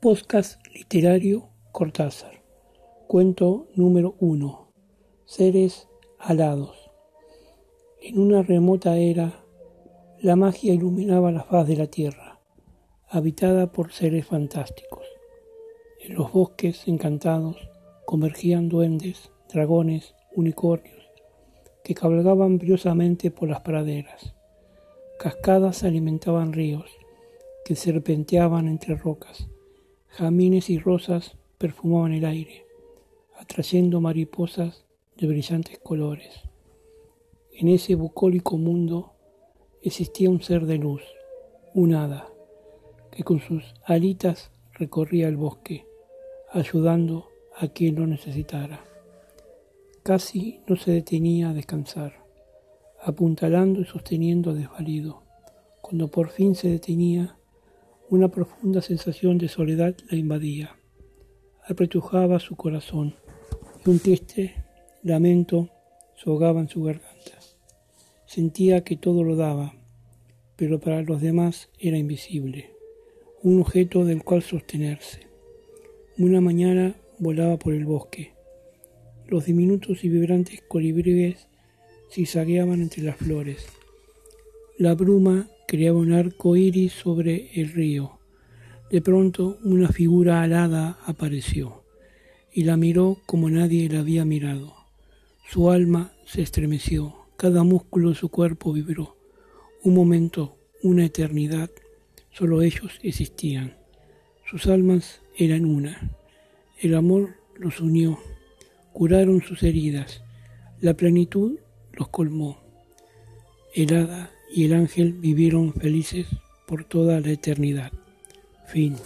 Podcast literario Cortázar. Cuento número uno. Seres alados. En una remota era, la magia iluminaba la faz de la tierra, habitada por seres fantásticos. En los bosques encantados convergían duendes, dragones, unicornios, que cabalgaban briosamente por las praderas. Cascadas alimentaban ríos, que serpenteaban entre rocas Jamines y rosas perfumaban el aire, atrayendo mariposas de brillantes colores. En ese bucólico mundo existía un ser de luz, un hada, que con sus alitas recorría el bosque, ayudando a quien lo necesitara. Casi no se detenía a descansar, apuntalando y sosteniendo desvalido. Cuando por fin se detenía, una profunda sensación de soledad la invadía, apretujaba su corazón y un triste lamento sogaba en su garganta. Sentía que todo lo daba, pero para los demás era invisible, un objeto del cual sostenerse. Una mañana volaba por el bosque. Los diminutos y vibrantes colibríes zigzagueaban entre las flores. La bruma creaba un arco iris sobre el río. De pronto una figura alada apareció y la miró como nadie la había mirado. Su alma se estremeció, cada músculo de su cuerpo vibró. Un momento, una eternidad, solo ellos existían. Sus almas eran una. El amor los unió, curaron sus heridas, la plenitud los colmó. El hada y el ángel vivieron felices por toda la eternidad. Fin.